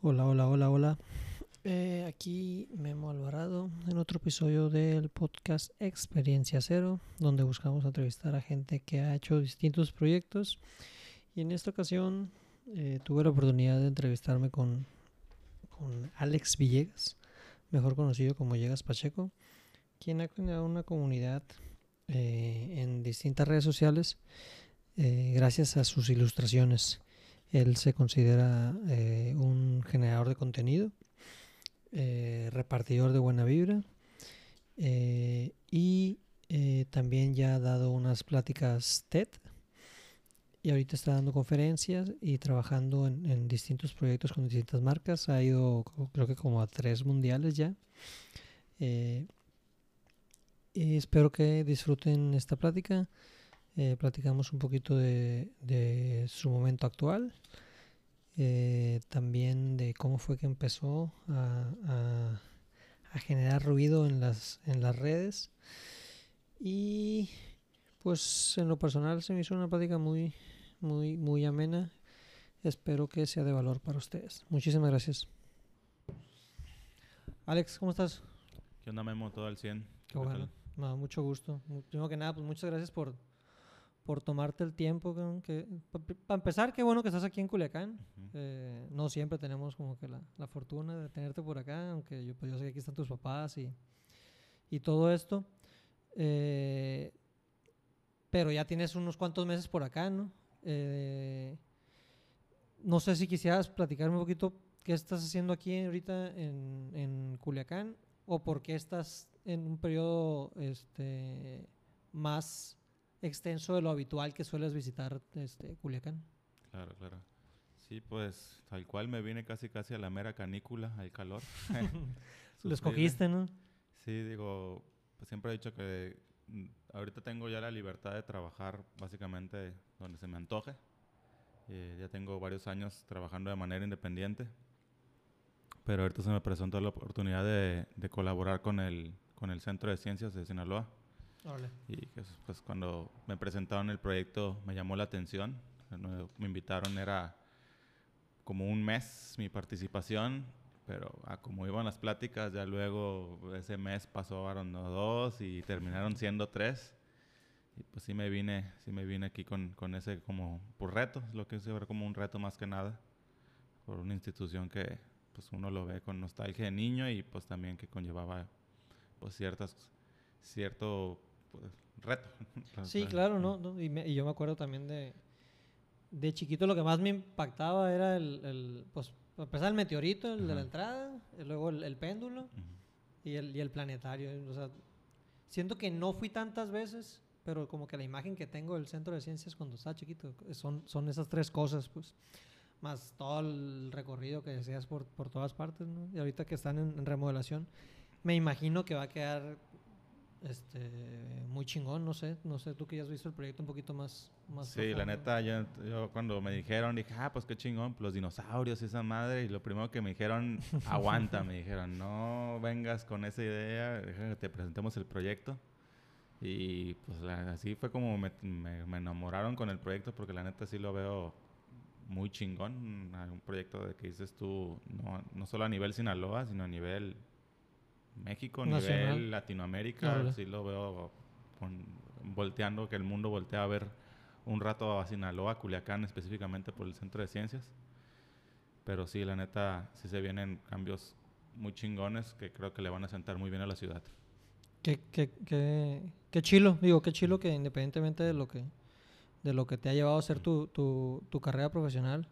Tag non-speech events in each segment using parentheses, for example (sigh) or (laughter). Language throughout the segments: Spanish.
Hola, hola, hola, hola. Eh, aquí Memo Alvarado en otro episodio del podcast Experiencia Cero, donde buscamos entrevistar a gente que ha hecho distintos proyectos. Y en esta ocasión eh, tuve la oportunidad de entrevistarme con, con Alex Villegas, mejor conocido como Llegas Pacheco, quien ha creado una comunidad eh, en distintas redes sociales gracias a sus ilustraciones. Él se considera eh, un generador de contenido, eh, repartidor de buena vibra eh, y también ya ha dado unas pláticas TED y ahorita está dando conferencias y trabajando en, distintos proyectos con distintas marcas. Ha ido creo que como a tres mundiales ya. y espero que disfruten esta plática. Eh, platicamos un poquito de, su momento actual, eh, también de cómo fue que empezó a, generar ruido en las, en las redes. Y pues en lo personal se me hizo una plática muy, muy, muy amena. Espero que sea de valor para ustedes. Muchísimas gracias. Alex, ¿cómo estás? ¿Qué onda, Memo? Todo al 100. Qué bueno. mucho gusto. Primero que nada, pues muchas gracias por por tomarte el tiempo. Que, para empezar, qué bueno que estás aquí en Culiacán. Eh, no siempre tenemos como que la, la, fortuna de tenerte por acá, aunque yo, pues yo sé que aquí están tus papás y, y todo esto. Eh, pero ya tienes unos cuantos meses por acá, ¿no? Eh, no sé si quisieras platicarme un poquito qué estás haciendo aquí ahorita en, en Culiacán o por qué estás en un periodo este, más extenso de lo habitual que sueles visitar este, Culiacán. Claro, claro. Sí, pues tal cual me vine casi casi a la mera canícula, al calor. (laughs) Lo escogiste, ¿no? Sí, digo, pues siempre he dicho que mm, ahorita tengo ya la libertad de trabajar básicamente donde se me antoje. Eh, ya tengo varios años trabajando de manera independiente, pero ahorita se me presentó la oportunidad de, de colaborar con el, con el Centro de Ciencias de Sinaloa y pues cuando me presentaron el proyecto me llamó la atención. Me invitaron, era como un mes mi participación, pero como iban las pláticas, ya luego ese mes pasó a dos y terminaron siendo tres. Y pues sí me vine, sí me vine aquí con, con ese como por reto, lo que se ve como un reto más que nada, por una institución que pues uno lo ve con nostalgia de niño y pues también que conllevaba pues ciertas cierto pues, reto. (laughs) Sí, claro, ¿no? Y, yo me acuerdo también de, de chiquito lo que más me impactaba era el, el pues, empezar el meteorito, el de la entrada, y luego el, péndulo y, el, y el planetario. O sea, siento que no fui tantas veces, pero como que la imagen que tengo del centro de ciencias cuando estaba chiquito son, son esas tres cosas, pues. Más todo el recorrido que deseas por, por todas partes, ¿no? Y ahorita que están en remodelación, me imagino que va a quedar este muy chingón, no sé, no sé, tú que ya has visto el proyecto un poquito más... más sí, la neta, yo, cuando me dijeron, dije, ah, pues qué chingón, los dinosaurios, esa madre, y lo primero que me dijeron, (laughs) aguanta, me dijeron, no vengas con esa idea, que te presentemos el proyecto. Y pues así fue como me, me, enamoraron con el proyecto, porque la neta sí lo veo muy chingón, un proyecto de que dices tú, no, no solo a nivel Sinaloa, sino a nivel México, a nivel Latinoamérica, sí lo veo volteando, que el mundo voltea a ver un rato a Sinaloa, Culiacán específicamente por el Centro de Ciencias. Pero sí, la neta, sí se vienen cambios muy chingones que creo que le van a sentar muy bien a la ciudad. Qué, qué, qué, qué chilo, digo, qué chilo que independientemente de lo que, de lo que te ha llevado a hacer tu, tu, tu carrera profesional,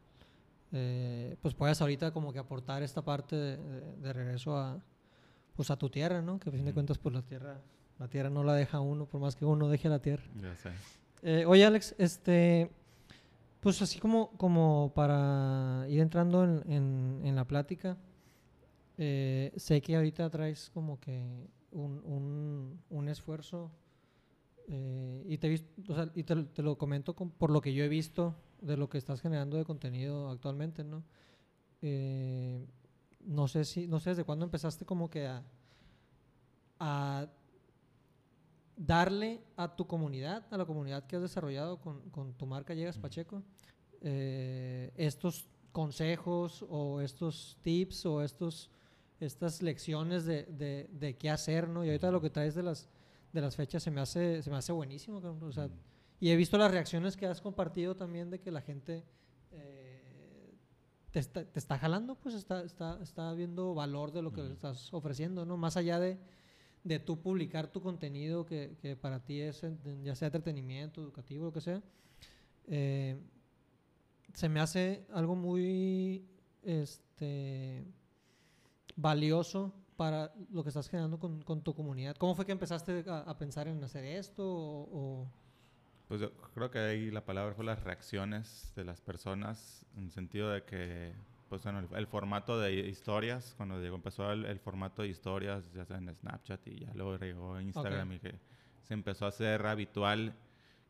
eh, pues puedas ahorita como que aportar esta parte de regreso a, pues a tu tierra, ¿no? Que a fin de cuentas, pues la tierra, la tierra no la deja uno, por más que uno deje la tierra. Ya sé. Eh, oye, Alex, este, pues así como, como para ir entrando en, en, la plática, eh, sé que ahorita traes como que un, un, un esfuerzo eh, y, te, o sea, y te, te, lo comento por lo que yo he visto de lo que estás generando de contenido actualmente, ¿no? Eh, no sé si, no sé desde cuándo empezaste como que a, a darle a tu comunidad, a la comunidad que has desarrollado con, con tu marca Llegas Pacheco, eh, estos consejos o estos tips o estos estas lecciones de, de, de, qué hacer, ¿no? Y ahorita lo que traes de las, de las fechas se me hace, se me hace buenísimo, o sea, y he visto las reacciones que has compartido también de que la gente te, está, te, está, jalando, pues está, está, está viendo valor de lo que estás ofreciendo, ¿no? Más allá de, de tú publicar tu contenido que, que, para ti es ya sea entretenimiento, educativo, lo que sea, eh, se me hace algo muy, este valioso para lo que estás generando con, con tu comunidad. ¿Cómo fue que empezaste a, pensar en hacer esto? O, Pues yo creo que ahí la palabra fue las reacciones de las personas, en el sentido de que, pues bueno, el, formato de historias, cuando llegó, empezó el, formato de historias, ya sea en Snapchat y ya luego llegó Instagram y que se empezó a hacer habitual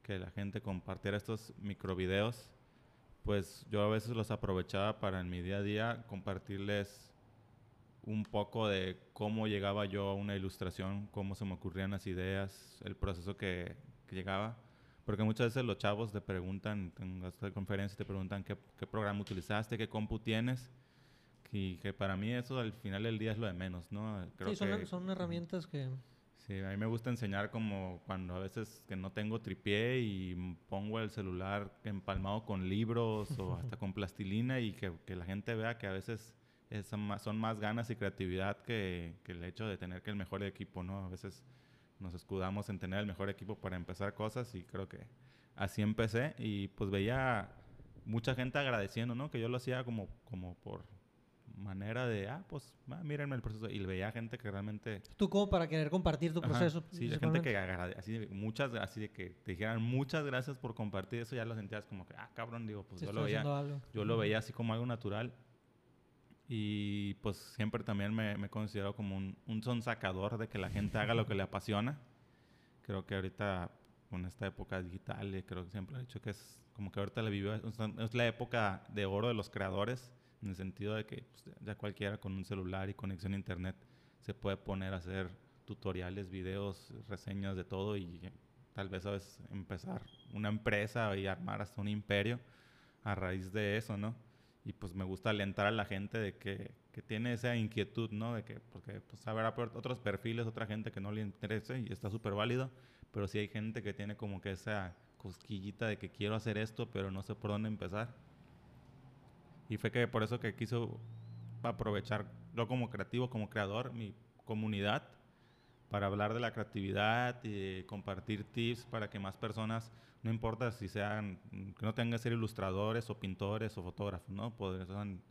que la gente compartiera estos microvideos, pues yo a veces los aprovechaba para en mi día a día compartirles un poco de cómo llegaba yo a una ilustración, cómo se me ocurrían las ideas, el proceso que, llegaba. Porque muchas veces los chavos te preguntan, en las conferencias te preguntan qué, programa utilizaste, qué compu tienes. Y que para mí eso al final del día es lo de menos, ¿no? Creo sí, son, son herramientas que... Sí, a mí me gusta enseñar como cuando a veces que no tengo tripié y pongo el celular empalmado con libros o hasta (laughs) con plastilina y que, que la gente vea que a veces son más ganas y creatividad que, el hecho de tener que el mejor equipo, ¿no? A veces nos escudamos en tener el mejor equipo para empezar cosas y creo que así empecé y pues veía mucha gente agradeciendo, ¿no? Que yo lo hacía como, como por manera de, ah, pues, ah, mírenme el proceso. Y veía gente que realmente... Tú como para querer compartir tu proceso. sí, gente que así de, muchas, así de que te dijeran muchas gracias por compartir eso, ya lo sentías como que, ah, cabrón, digo, pues yo lo veía, yo lo veía así como algo natural y pues siempre también me, me considero como un, un sonsacador de que la gente haga lo que le apasiona. Creo que ahorita, con esta época digital, creo que siempre he dicho que es como que ahorita la vivo, es la época de oro de los creadores, en el sentido de que pues, ya cualquiera con un celular y conexión a internet se puede poner a hacer tutoriales, videos, reseñas de todo y tal vez a veces empezar una empresa y armar hasta un imperio a raíz de eso, ¿no? Y pues me gusta alentar a la gente de que, que tiene esa inquietud, ¿no? De que, porque pues habrá otros perfiles, otra gente que no le interese y está súper válido, pero sí hay gente que tiene como que esa cosquillita de que quiero hacer esto, pero no sé por dónde empezar. Y fue que por eso que quiso aprovechar yo como creativo, como creador, mi comunidad, para hablar de la creatividad y compartir tips para que más personas no importa si sean, que no tengan que ser ilustradores o pintores o fotógrafos, ¿no? Podrían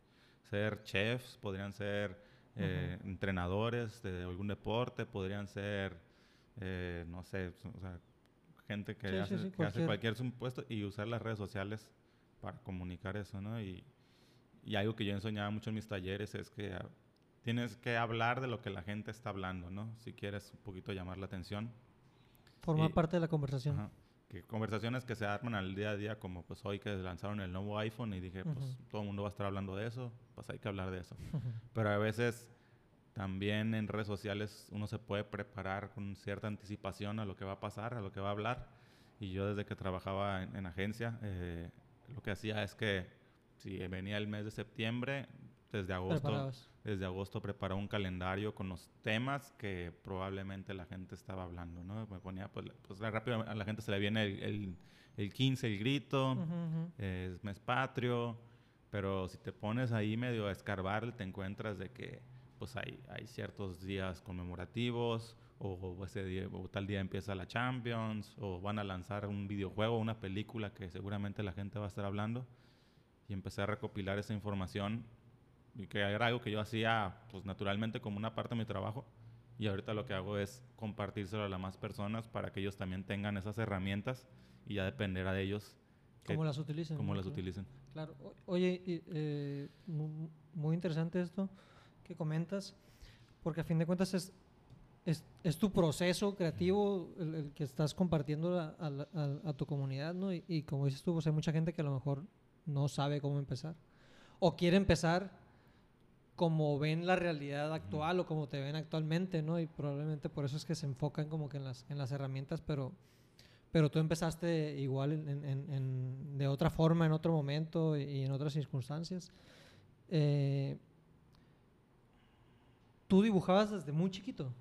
ser chefs, podrían ser eh, entrenadores de algún deporte, podrían ser, eh, no sé, o sea, gente que, hace, cualquier. hace, cualquier supuesto y usar las redes sociales para comunicar eso, ¿no? Y, y algo que yo enseñaba mucho en mis talleres es que ah, tienes que hablar de lo que la gente está hablando, ¿no? Si quieres un poquito llamar la atención. Formar parte de la conversación que conversaciones que se arman al día a día, como pues hoy que lanzaron el nuevo iPhone y dije, pues todo el mundo va a estar hablando de eso, pues hay que hablar de eso. Pero a veces también en redes sociales uno se puede preparar con cierta anticipación a lo que va a pasar, a lo que va a hablar. Y yo desde que trabajaba en, agencia, eh, lo que hacía es que si venía el mes de septiembre, desde agosto, desde agosto preparé un calendario con los temas que probablemente la gente estaba hablando, ¿no? Me ponía, pues, pues rápido a la gente se le viene el, el, 15, el grito, es mes patrio, pero si te pones ahí medio a escarbar, te encuentras de que pues hay, hay ciertos días conmemorativos, o, ese día, o tal día empieza la Champions, o van a lanzar un videojuego, una película que seguramente la gente va a estar hablando. Y empecé a recopilar esa información y que era algo que yo hacía pues naturalmente como una parte de mi trabajo y ahorita lo que hago es compartírselo a las más personas para que ellos también tengan esas herramientas y ya dependerá de ellos cómo las utilicen cómo las utilicen claro oye eh, muy interesante esto que comentas porque a fin de cuentas es es, es tu proceso creativo el, que estás compartiendo a, a, tu comunidad, ¿no? Y, y, como dices tú, pues hay mucha gente que a lo mejor no sabe cómo empezar. O quiere empezar como ven la realidad actual o como te ven actualmente, ¿no? Y probablemente por eso es que se enfocan como que en las, en las herramientas, pero, pero tú empezaste igual en, en- en- de otra forma, en otro momento y en otras circunstancias. Eh, ¿Tú dibujabas desde muy chiquito?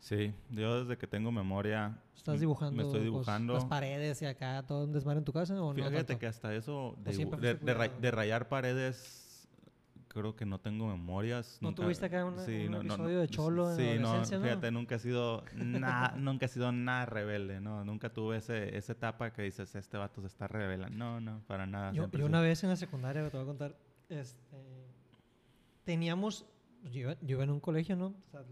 Sí, yo desde que tengo memoria... ¿Estás dibujando, Me estoy pues, dibujando. las paredes y acá todo un desmadre en tu casa? ¿o no Fíjate que hasta eso de, de, de de rayar paredes, creo que no tengo memorias. ¿No nunca- tuviste acá una- un no, episodio no, de cholo en Sí, la no, adolescencia, no? fíjate, nunca he sido nada, (laughs) nunca he sido nada rebelde, no, nunca tuve ese, esa etapa que dices, este vato se está revelando. No, no, para nada. Yo, yo sí. una vez en la secundaria, te voy a contar, este, teníamos, yo, iba- yo iba en un colegio, ¿no? O sea,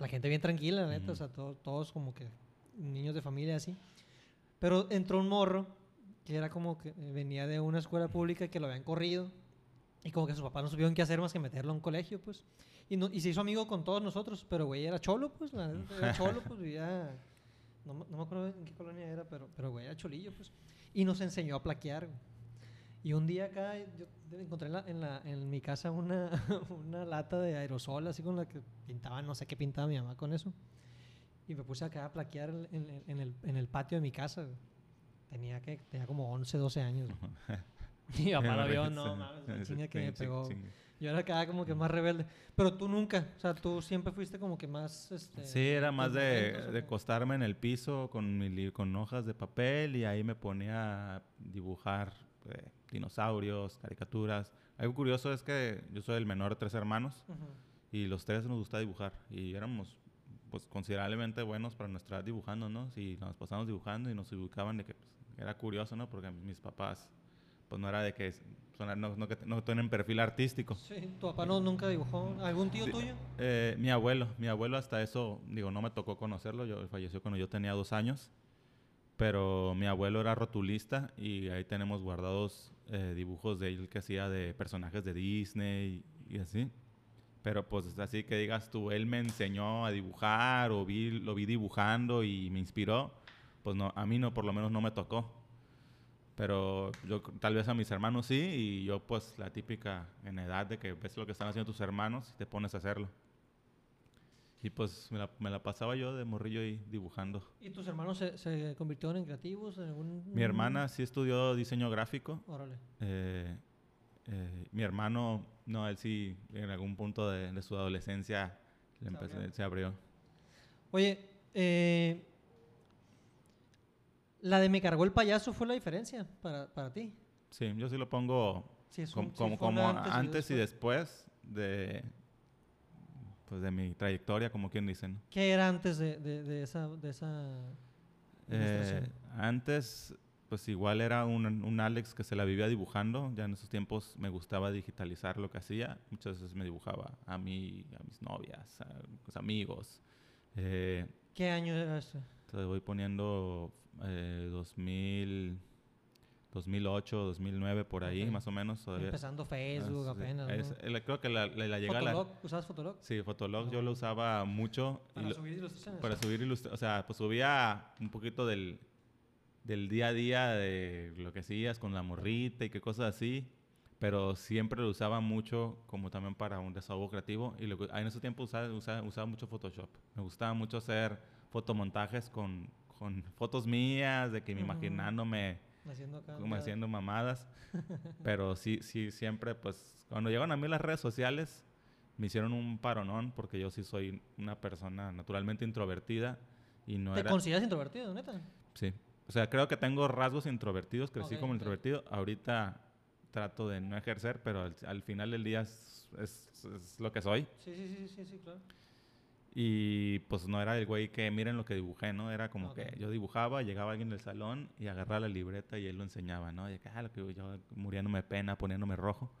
la gente bien tranquila, la neta, Ujú. o sea, to- todos como que niños de familia así. Pero entró un morro que era como que eh, venía de una escuela pública que lo habían corrido y como que sus papás no supieron qué hacer más que meterlo a un colegio, pues. Y, no, y se hizo amigo con todos nosotros, pero güey era cholo, pues, la era cholo, pues vivía, no, no me acuerdo en qué colonia era, pero, pero güey era cholillo, pues. Y nos enseñó a plaquear. Y un día acá yo encontré en, la- en, la- en mi casa una, (laughs) una lata de aerosol, así con la que pintaba, no sé qué pintaba mi mamá con eso. Y me puse acá a plaquear en, en- el, el patio de mi casa. Tenía, que, tenía como 11, 12 años. güey. (laughs) (laughs) Y papá lo vio, no mames, la chinga que me pegó. Yo era acá como que más rebelde. Pero tú nunca, o sea, tú siempre fuiste como que más... Este, Sí, era más de, momentos, ¿o de acostarme en el piso con, mi con hojas de papel y ahí me ponía a dibujar eh, dinosaurios, caricaturas. Algo curioso es que yo soy el menor de tres hermanos Ujú. y los tres nos gusta dibujar y éramos pues considerablemente buenos para nuestra edad dibujando, ¿no? Si nos pasamos dibujando y nos ubicaban de que pues, era curioso, ¿no? Porque mis papás pues no era de que son- no, no, no tienen perfil artístico. Sí, tu papá no, nunca dibujó. ¿Algún tío Sí. tuyo? Eh, mi abuelo, mi abuelo hasta eso, digo, no me tocó conocerlo, yo falleció cuando yo tenía dos años, pero mi abuelo era rotulista y ahí tenemos guardados eh, dibujos de él que hacía de personajes de Disney y, y así. Pero pues así que digas tú, él me enseñó a dibujar o vi, lo vi dibujando y me inspiró, pues no, a mí no, por lo menos no me tocó. Pero yo tal vez a mis hermanos sí y yo pues la típica en edad de que ves lo que están haciendo tus hermanos y te pones a hacerlo. Y pues me la, me la pasaba yo de morrillo ahí dibujando. ¿Y tus hermanos se, se convirtieron en creativos? En algún... Mi hermana sí estudió diseño gráfico. Órale. eh, eh, mi hermano, no, él sí en algún punto de, de su adolescencia le Se empecé- abrió. se abrió. Oye, eh, la de me cargó el payaso fue la diferencia para, para ti. Sí, yo sí lo pongo Sí, es un- sí como, fue un como antes, y después de, pues de mi trayectoria, como quien dice. ¿no? ¿Qué era antes de, de, de esa, de esa Eh, antes, pues igual era un, un Alex que se la vivía dibujando. Ya en esos tiempos me gustaba digitalizar lo que hacía. Muchas veces me dibujaba a mí, a mis novias, a mis amigos. Eh, ¿Qué año era este? Te voy poniendo eh, 2000, 2008, 2009, por ahí, Ok. más o menos. Todavía. Empezando Facebook Ah, apenas, Es- ¿no? eh, creo que la, la, la llega la... Fotolog, ¿usabas Fotolog? Sí, Fotolog yo Ah. lo usaba mucho. Para lo- subir ilustraciones. para subir ilustra- o sea, pues subía un poquito del, del día a día de lo que hacías con la morrita y qué cosas así, pero siempre lo usaba mucho como también para un desahogo creativo y lo que- en ese tiempo usaba, usaba, usaba mucho Photoshop. Me gustaba mucho hacer fotomontajes con, con fotos mías, de que me imaginándome Haciendo como haciendo mamadas, (laughs) pero sí, sí, siempre pues cuando llegan a mí las redes sociales me hicieron un paronón porque yo sí soy una persona naturalmente introvertida y no ¿Te era... consideras introvertido, neta? Sí. O sea, creo que tengo rasgos introvertidos, crecí Ok, como ok. introvertido. Ahorita trato de no ejercer, pero al, al final del día es, es- es lo que soy. Sí, sí, sí, sí, sí, claro. Y pues no era el güey que miren lo que dibujé, ¿no? Era como Ok. que yo dibujaba, llegaba alguien del salón y agarraba la libreta y él lo enseñaba, ¿no? Y que, ah, lo que yo muriéndome pena, poniéndome rojo.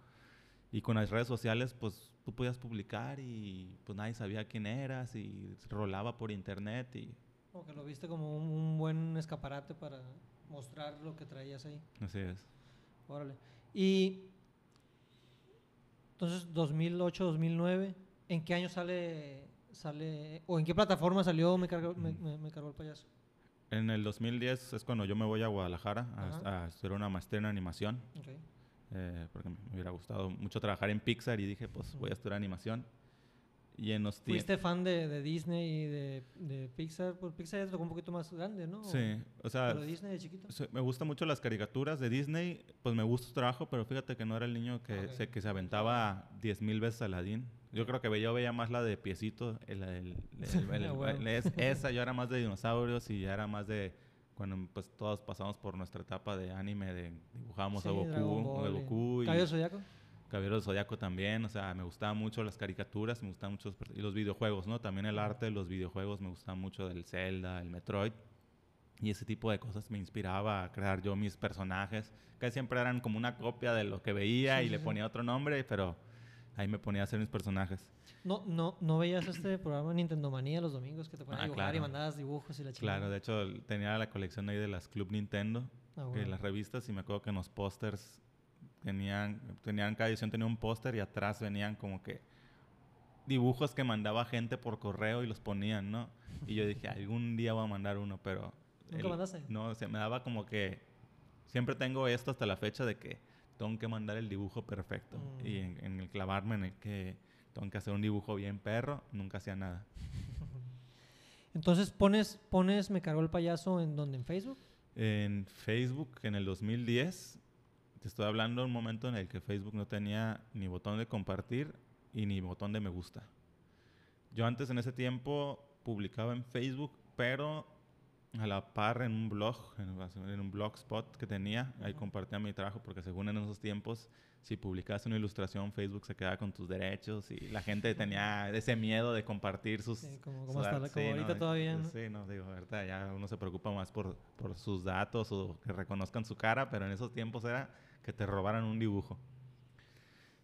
Y con las redes sociales, pues tú podías publicar y pues nadie sabía quién eras y rolaba por internet y Como que lo viste como un, un buen escaparate para mostrar lo que traías ahí. así es. Órale. Y entonces 2008, 2009, ¿en qué año sale sale o en qué plataforma salió me cargó, me, Ujú. me- me cargó el payaso? En el 2010 es cuando yo me voy a Guadalajara a, a estudiar una maestría en animación. Ok. eh, porque me hubiera gustado mucho trabajar en Pixar y dije, pues voy a estudiar animación. Y en los ¿Fuiste fan de, de Disney y de, de Pixar? Pues Pixar ya tocó un poquito más grande, ¿no? Sí, o sea, Pero Disney de chiquito. se- me gustan mucho las caricaturas de Disney, pues me gusta su trabajo, pero fíjate que no era el niño que, Ok. se, que se aventaba 10 mil veces Aladdin. Yo creo que yo veía más la de Piecito, el, el- (laughs) Ah, (laughs) esa, yo era más de dinosaurios y ya era más de cuando pues todos pasamos por nuestra etapa de anime, de dibujábamos a Sí, Dragon Goku, Ball y- Goku y ¿Cabello Zodiaco? Caballero del Zodiaco también, o sea, me gustaban mucho las caricaturas, me gustaban mucho los, y los videojuegos, ¿no? También el arte de los videojuegos me gustaba mucho del Zelda, el Metroid. Y ese tipo de cosas me inspiraba a crear yo mis personajes, que siempre eran como una copia de lo que veía Sí, y sí, le ponía otro nombre, pero ahí me ponía a hacer mis personajes. No, no, ¿No veías este programa Nintendo Manía los domingos que te ponían a Ah, dibujar y claro. mandabas dibujos y la chingada? Claro, de hecho tenía la colección ahí de las Club Nintendo, Ah, que bueno. las revistas, y me acuerdo que en los pósters tenían, tenían, cada edición tenía un póster y atrás venían como que dibujos que mandaba gente por correo y los ponían, ¿no? Y yo dije, algún día voy a mandar uno, pero... ¿Nunca el- mandaste? No, o sea, me daba como que... Siempre tengo esto hasta la fecha de que tengo que mandar el dibujo perfecto. Mm. Y en, en el clavarme en el que tengo que hacer un dibujo bien perro, nunca hacía nada. (laughs) Entonces pones, pones Me cargó el payaso en donde, en Facebook. En Facebook, en el 2010, te estoy hablando de un momento en el que Facebook no tenía ni botón de compartir y ni botón de me gusta. Yo antes en ese tiempo publicaba en Facebook, pero a la par en un blog, en, un blogspot que tenía, ahí compartía mi trabajo porque según en esos tiempos, si publicabas una ilustración, Facebook se quedaba con tus derechos y la gente tenía ese miedo de compartir sus... Sí, como, sus como hasta la- como sí, ahorita no, todavía. ¿no? Sí, no, digo, ahorita ya uno se preocupa más por, por sus datos o que reconozcan su cara, pero en esos tiempos era que te robaran un dibujo.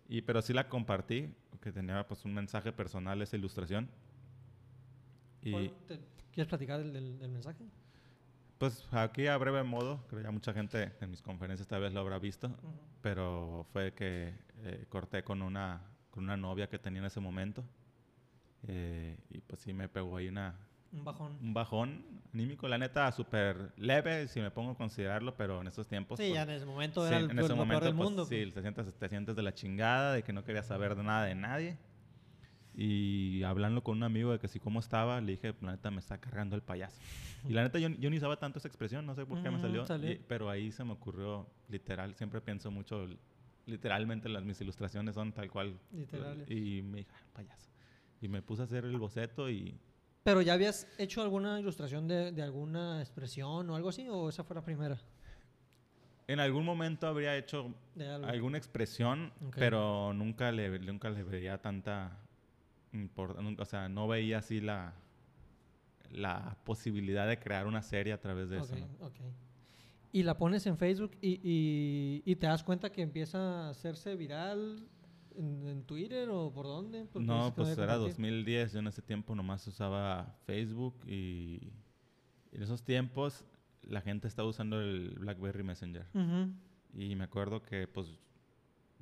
Y, pero sí la compartí, que tenía pues un mensaje personal esa ilustración. Y ¿Cuál- te- ¿Quieres platicar del, del- del mensaje? pues aquí a breve modo, creo ya mucha gente en mis conferencias tal vez lo habrá visto, pero fue que eh, corté con una, con una novia que tenía en ese momento. Eh, y pues sí me pegó ahí una, Un bajón. un bajón anímico, la neta, súper leve, si me pongo a considerarlo, pero en esos tiempos... sí, pues, ya en ese momento sí, era el, en ese momento, del pues, mundo. sí, pues. te sientes, te sientes de la chingada, de que no querías saber de nada de nadie. Y hablando con un amigo de que si cómo estaba, le dije, la neta, me está cargando el payaso. Y la neta, yo, yo ni usaba tanto esa expresión, no sé por qué me Ujú, salió. y- pero ahí se me ocurrió, literal, siempre pienso mucho, literalmente las mis ilustraciones son tal cual. Literales. Y me dije, "Ah, payaso. Y me puse a hacer el boceto y Pero ya habías hecho alguna ilustración de, de alguna expresión o algo así, o esa fue la primera. en algún momento habría hecho alguna expresión, Ok. pero nunca le, nunca le veía tanta o sea, no veía así la, la posibilidad de crear una serie a través de Ok, eso. ¿no? ok. Y la pones en Facebook y, y- y te das cuenta que empieza a hacerse viral en, en Twitter o por dónde? Porque No, pues era compartido. 2010, yo en ese tiempo nomás usaba Facebook y en esos tiempos la gente estaba usando el BlackBerry Messenger. Ujú. Y me acuerdo que, pues,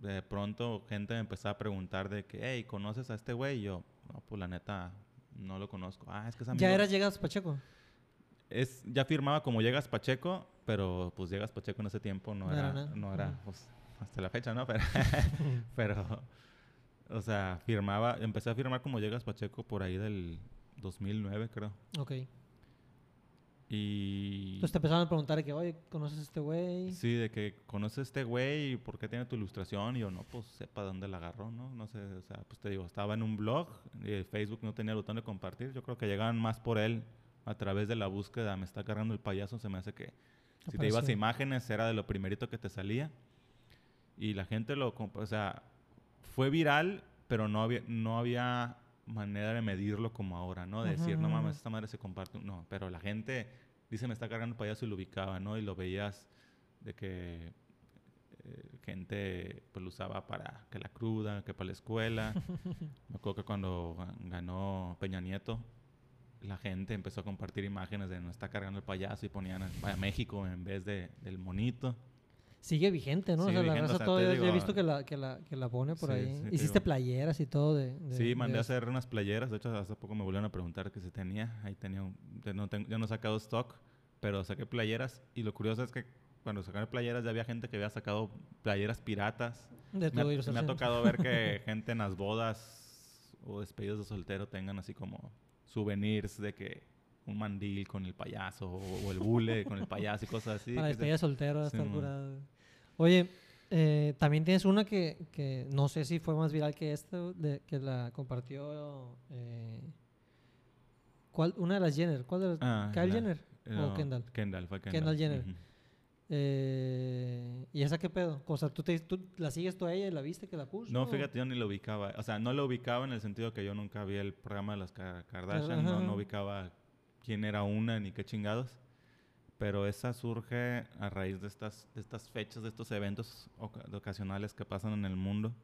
de pronto gente me empezaba a preguntar de que, hey, ¿conoces a este güey? Y yo, no, pues la neta, no lo conozco. Ah, es que es amigo. ¿Ya eras Llegas Pacheco? Es, ya firmaba como Llegas Pacheco, pero pues Llegas Pacheco en ese tiempo no, No era, era no era, pues, hasta la fecha, ¿no? (laughs) Pero, (laughs) pero, o sea, firmaba, empecé a firmar como Llegas Pacheco por ahí del 2009, creo. ok. Y... Entonces te empezaron a preguntar de que, oye, ¿conoces a este güey? Sí, de que conoces a este güey y por qué tiene tu ilustración. Y yo, no, pues sepa dónde la agarró, ¿no? No sé, o sea, pues te digo, estaba en un blog y el Facebook no tenía el botón de compartir. Yo creo que llegaban más por él a través de la búsqueda. Me está cargando el payaso, se me hace que si te ibas a imágenes era de lo primerito que te salía. Y la gente lo, o sea, fue viral, pero no había, no había manera de medirlo como ahora, ¿no? De decir, no mames, esta madre se comparte. No, pero la gente dice, me está cargando el payaso y lo ubicaba, ¿no? Y lo veías de que eh, gente pues lo usaba para que la cruda, que para la escuela. (laughs) Me acuerdo que cuando ga- ganó Peña Nieto, la gente empezó a compartir imágenes de no está cargando el payaso y ponían a México en vez de, del monito. Sigue vigente, ¿no? o sea, la raza o sea, todavía, yo he digo, visto que la, que la, que la pone por sí, ahí. sí, te Hiciste digo. playeras y todo de... de- Sí, mandé de a hacer unas playeras. De hecho, hace poco me volvieron a preguntar que si tenía. Ahí tenía un- ya, no tengo, ya no he sacado stock, pero saqué playeras. Y lo curioso es que cuando sacaron playeras ya había gente que había sacado playeras piratas. De Me ha, me ha tocado ver que (laughs) gente en las bodas o despedidos de soltero tengan así como souvenirs de que un mandil con el payaso o, el bule con el payaso y cosas así. Para despedida de soltero, estar curado. Oye, eh, también tienes una que, que, no sé si fue más viral que esta, de, que la compartió. Eh, ¿cuál, una de las Jenner. ¿Cuál de las? Ah, ¿Kyle Jenner? ¿O Kendall? Kendall, fue Kendall. Kendall Jenner. Eh, ¿Y esa qué pedo? O sea, ¿tú, te, ¿tú la sigues tú a ella y la viste que la puso? No, fíjate, yo ni lo ubicaba. O sea, no lo ubicaba en el sentido que yo nunca vi el programa de las Kardashian. No, no, ubicaba quién era una ni qué chingados pero esa surge a raíz de estas, de estas fechas, de estos eventos ocasionales que pasan en el mundo,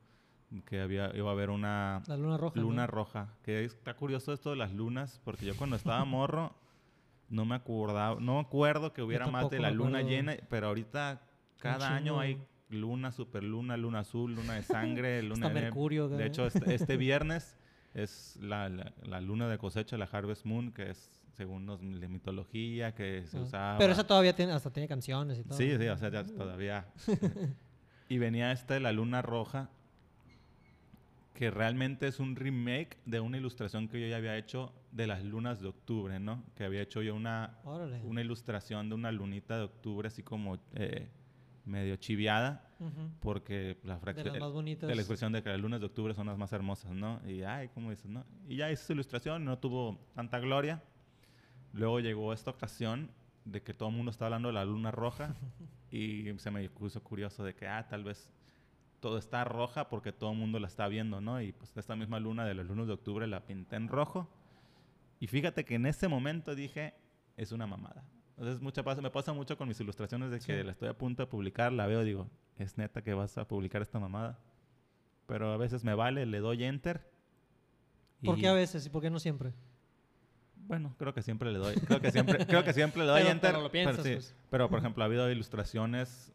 que había, iba a haber una La luna roja. Luna roja, que está curioso esto de las lunas, porque yo cuando estaba (laughs) morro no me acordaba, no me acuerdo que hubiera más de la luna llena, pero ahorita cada año hay luna, superluna, luna azul, luna de sangre, (laughs) luna de Mercurio. De hecho, este, este (laughs) viernes es la, la, luna de cosecha, la Harvest Moon, que es según los, de mitología que se usaba. Pero esa todavía tiene, hasta tiene canciones y todo. Sí, sí, o sea, ya todavía. (laughs) y venía esta de la luna roja, que realmente es un remake de una ilustración que yo ya había hecho de las lunas de octubre, ¿no? Que había hecho yo una, una ilustración de una lunita de octubre así como eh, medio chiviada, porque la fracción de, la expresión de que las lunas de octubre son las más hermosas, ¿no? Y ay, ¿cómo dices, no? Y ya esa ilustración no tuvo tanta gloria. Luego llegó esta ocasión de que todo el mundo estaba hablando de la luna roja (laughs) y se me puso curioso de que, ah, tal vez todo está roja porque todo el mundo la está viendo, ¿no? Y pues esta misma luna de los lunes de octubre la pinté en rojo. Y fíjate que en ese momento dije, es una mamada. Entonces mucha pasa, me pasa mucho con mis ilustraciones de que la estoy a punto de publicar, la veo, digo, es neta que vas a publicar esta mamada. Pero a veces me vale, le doy enter. ¿Por qué a veces y por qué no siempre? Bueno, creo que siempre le doy. Creo que siempre, creo que siempre le doy (laughs) pero, enter. Pero, lo piensas, pero, sí. pero, por ejemplo, ha habido ilustraciones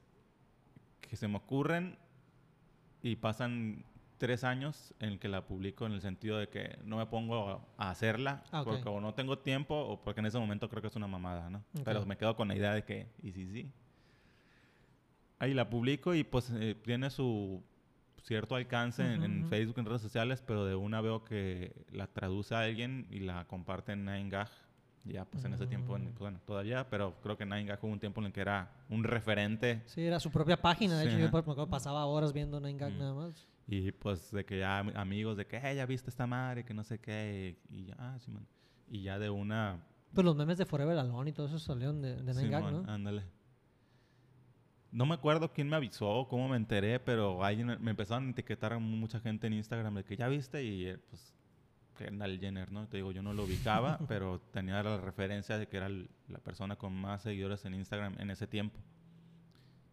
que se me ocurren y pasan tres años en que la publico en el sentido de que no me pongo a hacerla ah, porque o no tengo tiempo o porque en ese momento creo que es una mamada, ¿no? Pero me quedo con la idea de que, y sí, sí. Ahí la publico y pues eh, tiene su cierto alcance en, Facebook, en redes sociales, pero de una veo que la traduce a alguien y la comparte en 9gag. Ya, pues en ese tiempo, mm. bueno, todavía, pero creo que 9gag hubo un tiempo en el que era un referente. Sí, era su propia página. De hecho, yo pasaba horas viendo 9gag nada más. Y pues de que ya amigos de que, hey, ya viste esta madre, que no sé qué. Y, ya, ah, sí, man. Y ya de una. Pues los memes de Forever Alone y todo eso salieron de, de 9gag, ¿no? Ándale. No me acuerdo quién me avisó, cómo me enteré, pero ahí me empezaron a etiquetar a mucha gente en Instagram de que ya viste y eh, pues Kendall Jenner, ¿no? Te digo, yo no lo ubicaba, (laughs) pero tenía la referencia de que era la persona con más seguidores en Instagram en ese tiempo.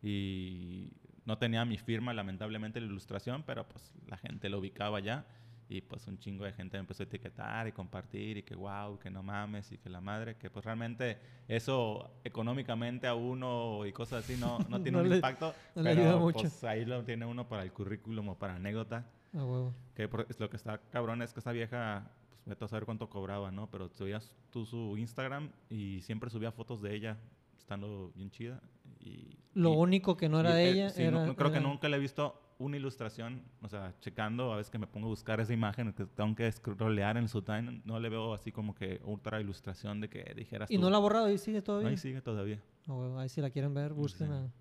Y no tenía mi firma, lamentablemente, la ilustración, pero pues la gente lo ubicaba ya. Y pues un chingo de gente me empezó a etiquetar y compartir y que wow, que no mames y que la madre, que pues realmente eso económicamente a uno y cosas así no, no (laughs) tiene un impacto. No pero mucho. pues ahí lo tiene uno para el currículum o para anécdota. Ah, huevo. Que es lo que está cabrón es que esta vieja, pues vete a saber cuánto cobraba, ¿no? Pero subías tú su Instagram y siempre subía fotos de ella estando bien chida. Y, lo único que no era de eh, ella era, creo que nunca le he visto una ilustración, o sea, checando, a veces que me pongo a buscar esa imagen, que tengo que scrollear en su time, no le veo así como que otra ilustración de que dijeras ¿Y no la ha borrado y sigue todavía? ahí sigue todavía. Oh, ahí si la quieren ver, busquen a,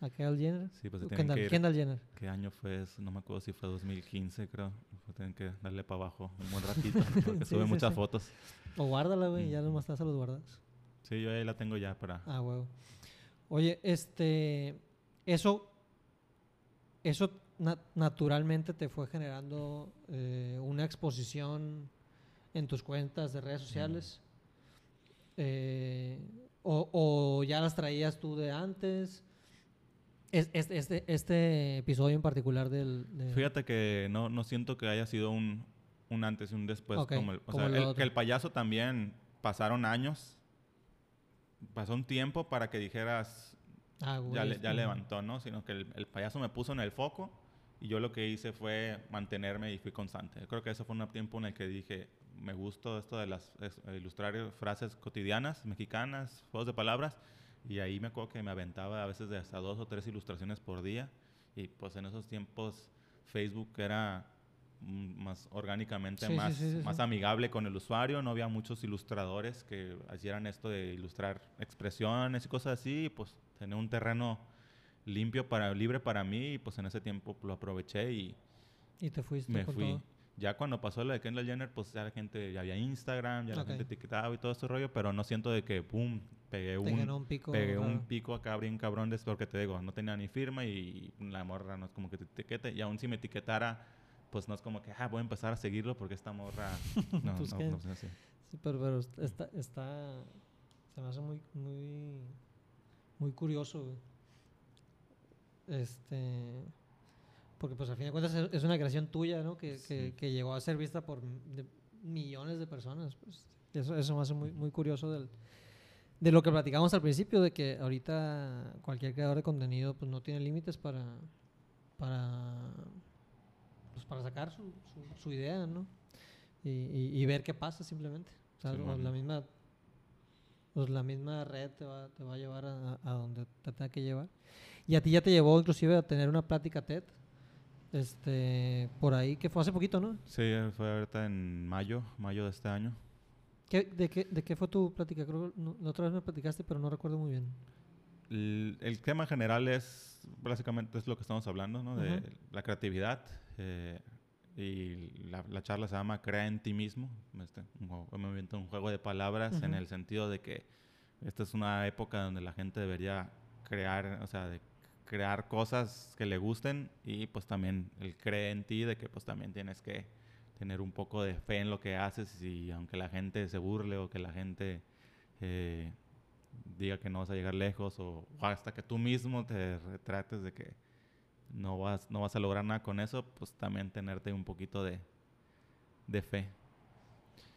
a Kendall Jenner. Sí, pues Kendall, que Kendall Jenner. ¿Qué año fue eso? No me acuerdo si fue 2015, creo. Pues tienen que darle para abajo un buen ratito, (laughs) porque sube muchas fotos. O guárdala, güey, ya nomás estás a los guardados. Sí, yo ahí la tengo ya para... Ah, huevo. Oye, este... Eso... Eso naturalmente te fue generando eh, una exposición en tus cuentas de redes sociales? Eh, o, ya las traías tú de antes? Este, este, este episodio en particular del... Fíjate que no, no siento que haya sido un, un antes y un después. como el, o sea, que el payaso también pasaron años, pasó un tiempo para que dijeras, ah, ya, ya levantó, ¿no? Sino que el, el, payaso me puso en el foco y yo lo que hice fue mantenerme y fui constante. Creo que ese fue un tiempo en el que dije, me gustó esto de las ilustrar frases cotidianas, mexicanas, juegos de palabras. Y ahí me acuerdo que me aventaba a veces de hasta dos o tres ilustraciones por día. Y pues en esos tiempos Facebook era más orgánicamente, Sí, más, sí, sí, más amigable con el usuario. No había muchos ilustradores que hicieran esto de ilustrar expresiones y cosas así. y, pues tener un terreno limpio para libre para mí y pues en ese tiempo lo aproveché y Y te fuiste me fui. todo. Ya cuando pasó lo de Kendall Jenner, pues ya la gente, ya había Instagram, ya la Ok. gente etiquetaba y todo ese rollo, pero no siento de que, pum, pegué un, un pico. pegué un raro. pico acá bien cabrón de porque te digo, no tenía ni firma y la morra no es como que te etiquete. Y aún si me etiquetara, pues no es como que, ah, voy a empezar a seguirlo porque esta morra... (laughs) No, Pues no, que- no así. Sí, pero, pero est- está, está. Se me hace muy, muy. Muy curioso, güey. Este. Porque, pues, al fin de cuentas es una creación tuya, ¿no? Que, que, Sí. que llegó a ser vista por de- millones de personas. Pues. Eso, eso me hace muy, muy curioso del, de lo que platicamos al principio, de que ahorita cualquier creador de contenido pues, no tiene límites para. para. Pues, para sacar su, su, su idea, ¿no? Y, y- y ver qué pasa simplemente. O sea, o Simón. la misma pues la misma red te va, te va a llevar a, a donde te tenga que llevar. Y a ti ya te llevó inclusive a tener una plática TED, este, por ahí, que fue hace poquito, ¿no? Sí, fue ahorita en mayo, mayo de este año. ¿Qué, de, qué, ¿De qué fue tu plática? Creo que no- la otra vez me platicaste, pero no recuerdo muy bien. El, el tema general es, básicamente, es lo que estamos hablando, ¿no? De Ujú. la creatividad. Eh, y la, la charla se llama Crea en ti mismo. Este, un, juego- un juego de palabras en el sentido de que esta es una época donde la gente debería crear, o sea, de crear cosas que le gusten y pues también el cree en ti de que pues también tienes que tener un poco de fe en lo que haces y aunque la gente se burle o que la gente eh, diga que no vas a llegar lejos o, o hasta que tú mismo te retrates de que no vas, no vas a lograr nada con eso, pues también tenerte un poquito de, de fe.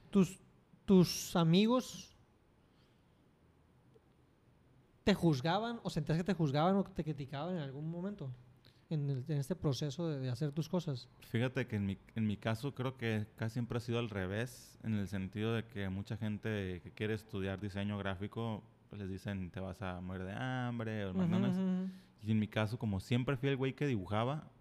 ¿Tus, tus amigos te juzgaban o sentías que te juzgaban o te criticaban en algún momento? En, el- en este proceso de, de hacer tus cosas. Fíjate que en mi, en mi caso creo que casi siempre ha sido al revés, en el sentido de que mucha gente que quiere estudiar diseño gráfico pues les dicen te vas a morir de hambre o McDonald's. ujú, ujú. Y en mi caso, como siempre fui el güey que dibujaba,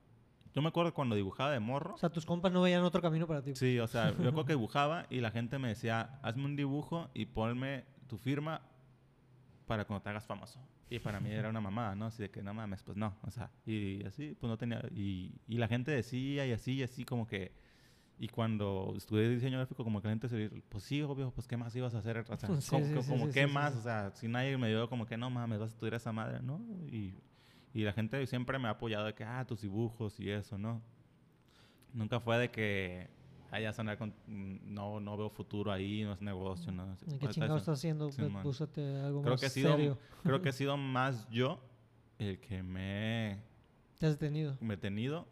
yo me acuerdo cuando dibujaba de morro. O sea, tus compas no veían otro camino para ti. Sí, o sea, yo creo que (laughs) dibujaba y la gente me decía, hazme un dibujo y ponme tu firma para cuando te hagas famoso. Y para mí era una mamada, ¿no? Así de que no mames, pues no, o sea, y así, pues no tenía, y, y la gente decía y así, y así como que, y cuando estudié diseño gráfico, como que la gente se pues sí, obvio, pues qué más ibas a hacer, o sea, Sí, como, sí, como- sí, como qué más, o sea, si nadie me dio como que no mames, vas a estudiar esa madre, ¿no? Y, y la gente siempre me ha apoyado de que, ah, tus dibujos y eso, ¿no? Nunca fue de que allá sonar con no no veo futuro ahí, no es negocio, no. ¿Y ¿Qué chingado estás haciendo? Búscate algo Creo más que ha sido serio. creo que he sido más yo el que me Te has detenido. me he tenido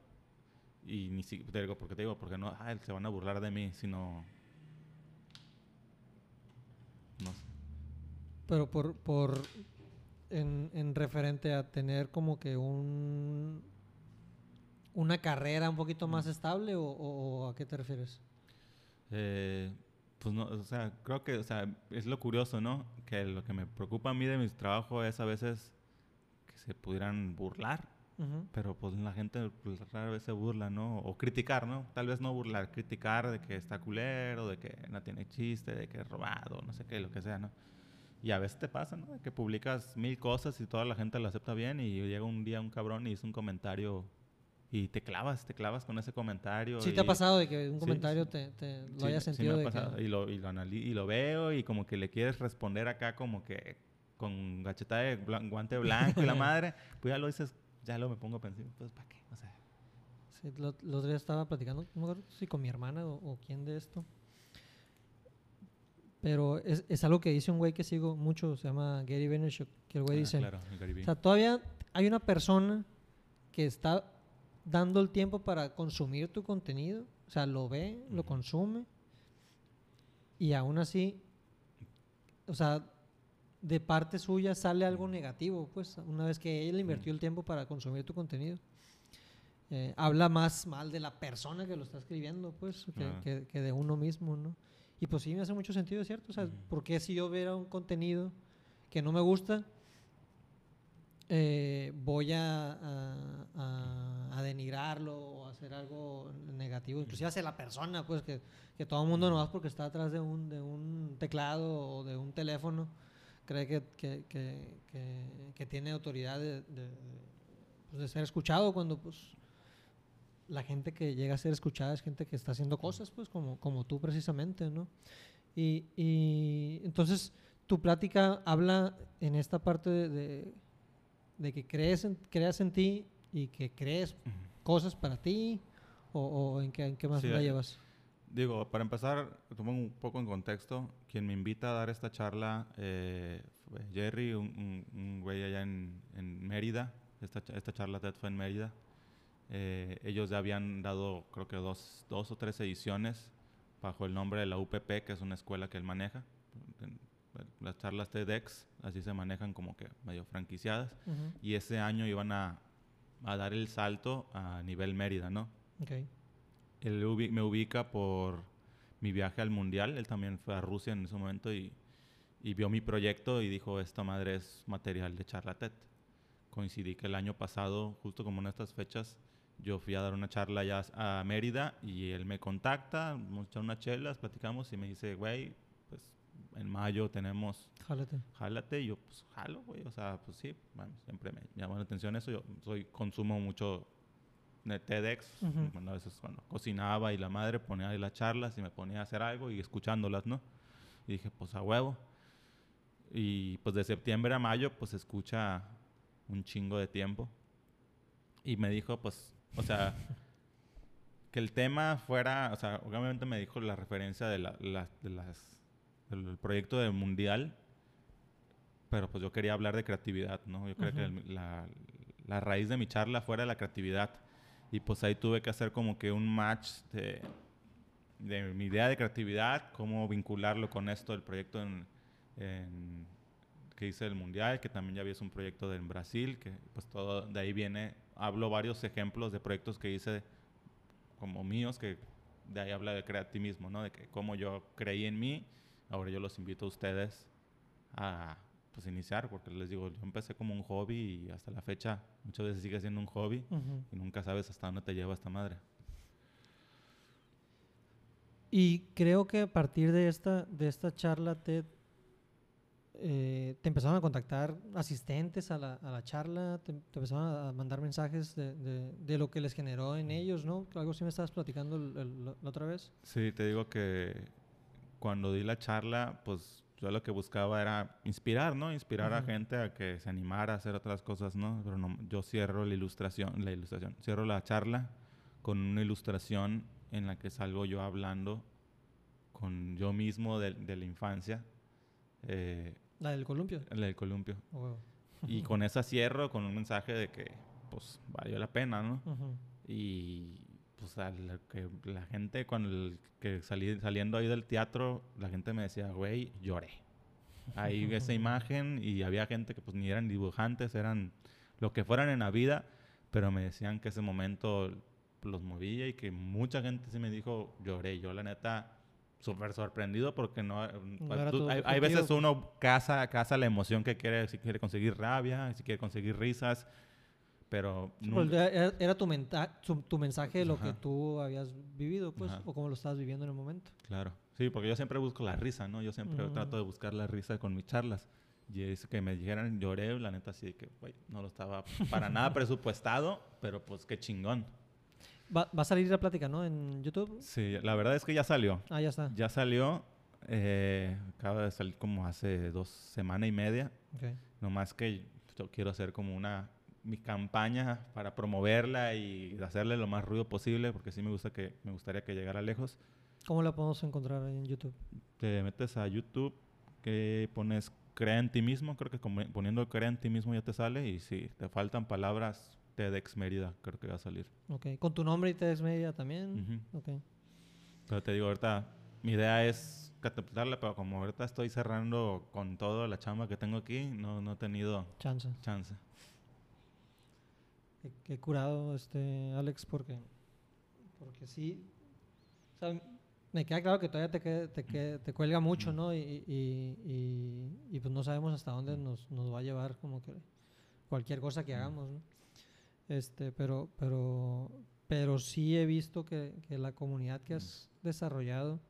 y ni siquiera te digo porque te digo porque no ah, se van a burlar de mí, sino no sé. Pero por, por en, en referente a tener como que un una carrera un poquito más estable o, o- o a qué te refieres? Eh, pues no, o sea, creo que, o sea, es lo curioso, ¿no? Que lo que me preocupa a mí de mi trabajo es a veces que se pudieran burlar, Ujú. pero pues la gente pues, rara vez se burla, ¿no? O criticar, ¿no? Tal vez no burlar, criticar de que está culero, de que no tiene chiste, de que es robado, no sé qué, lo que sea, ¿no? Y a veces te pasa, ¿no? De que publicas mil cosas y toda la gente lo acepta bien y llega un día un cabrón y hizo un comentario y te clavas, te clavas con ese comentario. ¿Sí te ha y- pasado de que un Sí, comentario sí. te, te lo Sí, hayas sí sentido me ha de pasado. que... Y lo, y, lo y lo veo y como que le quieres responder acá como que con gacheta de blan- guante blanco y la (laughs) madre, pues ya lo dices, ya lo me pongo a pensar, pues ¿para qué? O sea, Sí, lo, los otros días estaba platicando, no me acuerdo si con mi hermana o, o quién de esto. Pero es, es algo que dice un güey que sigo mucho, se llama Gary Vaynerchuk, que el güey ah, dice... claro, el. O sea, todavía hay una persona que está dando el tiempo para consumir tu contenido. O sea, lo ve, lo Ujú. consume. Y aún así, o sea, de parte suya sale algo negativo, pues, una vez que él invirtió el tiempo para consumir tu contenido. Eh, habla más mal de la persona que lo está escribiendo, pues, que, Ajá. que- que de uno mismo, ¿no? Y pues sí me hace mucho sentido, ¿cierto? O sea. ¿por qué si yo viera un contenido que no me gusta, eh, voy a, a- a a, denigrarlo o a hacer algo negativo, inclusive hacia la persona, pues que, que todo el mundo nomás porque está atrás de un, de un teclado o de un teléfono cree que, que, que, que tiene autoridad de, de, pues, de, ser escuchado cuando pues la gente que llega a ser escuchada es gente que está haciendo cosas pues como, como tú precisamente, ¿no? Y, y entonces tu plática habla en esta parte de, de, que crees en, creas en ti y que crees cosas para ti o, o en, qué, en qué más la llevas. Digo, para empezar, tomo un poco en contexto. Quien me invita a dar esta charla eh, fue Jerry, un, un, güey allá en, en Mérida. Esta, esta, charla TED fue en Mérida. Eh, ellos ya habían dado, creo que dos, dos o tres ediciones bajo el nombre de la UPP, que es una escuela que él maneja. Las charlas TEDx, así se manejan como que medio franquiciadas. Uh -huh. Y ese año iban a, a, dar el salto a nivel Mérida, ¿no? Okay. Él me ubica por mi viaje al Mundial. Él también fue a Rusia en ese momento y, y vio mi proyecto y dijo, esta madre es material de charla TED. Coincidí que el año pasado, justo como en estas fechas, yo fui a dar una charla ya a Mérida y él me contacta, hemos echado unas chelas, platicamos y me dice, güey, pues en mayo tenemos... Jálate. Jálate. Y yo, pues jalo, güey. O sea, pues sí, bueno, siempre me llama la atención eso. Yo soy, consumo mucho de TEDx. Uh -huh. bueno, a veces cuando cocinaba y la madre ponía ahí las charlas y me ponía a hacer algo y escuchándolas, ¿no? Y dije, pues a huevo. Y pues de septiembre a mayo, pues escucha un chingo de tiempo. Y me dijo, pues, o sea, que el tema fuera, o sea, obviamente me dijo la referencia de, la, la, de las, del proyecto del mundial, pero pues yo quería hablar de creatividad, ¿no? Yo creo uh -huh. que la, la, raíz de mi charla fuera la creatividad. Y pues ahí tuve que hacer como que un match de, de mi idea de creatividad, cómo vincularlo con esto del proyecto en, que hice del mundial, que también ya había un proyecto de, en Brasil, que pues todo de ahí viene hablo varios ejemplos de proyectos que hice como míos, que de ahí habla de creativismo, ¿no? De que como yo creí en mí, ahora yo los invito a ustedes a pues iniciar, porque les digo, yo empecé como un hobby y hasta la fecha muchas veces sigue siendo un hobby uh -huh. y nunca sabes hasta dónde te lleva esta madre. Y creo que a partir de esta, de esta charla TED, eh, te empezaron a contactar asistentes a la, a la charla, te, te, empezaron a mandar mensajes de, de, de, lo que les generó en ellos, ¿no? Algo sí me estabas platicando el, el, la otra vez. Sí, te digo que cuando di la charla, pues yo lo que buscaba era inspirar, ¿no? Inspirar uh -huh. a gente a que se animara a hacer otras cosas, ¿no? Pero no, yo cierro la ilustración, la ilustración, cierro la charla con una ilustración en la que salgo yo hablando con yo mismo de, de la infancia. Eh, ¿La del columpio? La del columpio. Oh, y con esa cierro con un mensaje de que, pues, valió la pena, ¿no? Uh -huh. Y, pues, a la, que la gente, cuando el, que salí, saliendo ahí del teatro, la gente me decía, güey, lloré. Ahí esa imagen y había gente que, pues, ni eran dibujantes, eran lo que fueran en la vida, pero me decían que ese momento los movía y que mucha gente sí me dijo, lloré. Yo, la neta súper sorprendido porque no, no tú, hay, hay, veces uno caza, caza la emoción que quiere, si quiere conseguir rabia, si quiere conseguir risas, pero... Nunca... Era, era tu, tu, tu, mensaje de lo Ajá. que tú habías vivido, pues, Ajá. o cómo lo estabas viviendo en el momento. Claro, sí, porque yo siempre busco la risa, ¿no? Yo siempre mm. trato de buscar la risa con mis charlas. Y es que me dijeran, lloré, la neta, así de que, güey, no lo estaba para nada (laughs) presupuestado, pero pues qué chingón. Va, va, a salir la plática, ¿no? En YouTube. Sí, la verdad es que ya salió. Ah, ya está. Ya salió. Eh, acaba de salir como hace dos semanas y media. Okay. Nomás que yo quiero hacer como una mi campaña para promoverla y hacerle lo más ruido posible, porque sí me gusta que me gustaría que llegara lejos. ¿Cómo la podemos encontrar en YouTube? Te metes a YouTube, que pones crea en ti mismo, creo que poniendo crea en ti mismo ya te sale y si te faltan palabras TEDx Mérida, creo que va a salir. Ok, ¿con tu nombre y TEDx Mérida también? Uh -huh. Ok. Pero te digo, ahorita mi idea es catapultarla, pero como ahorita estoy cerrando con todo la chamba que tengo aquí, no, no he tenido chance. chance. Qué, qué curado, este, Alex, porque, porque sí, o sea, me queda claro que todavía te, te, te cuelga mucho, ¿no? Y, y, y, y, pues no sabemos hasta dónde nos, nos va a llevar como que cualquier cosa que hagamos, ¿no? Este, pero, pero, pero sí he visto que, que la comunidad que has desarrollado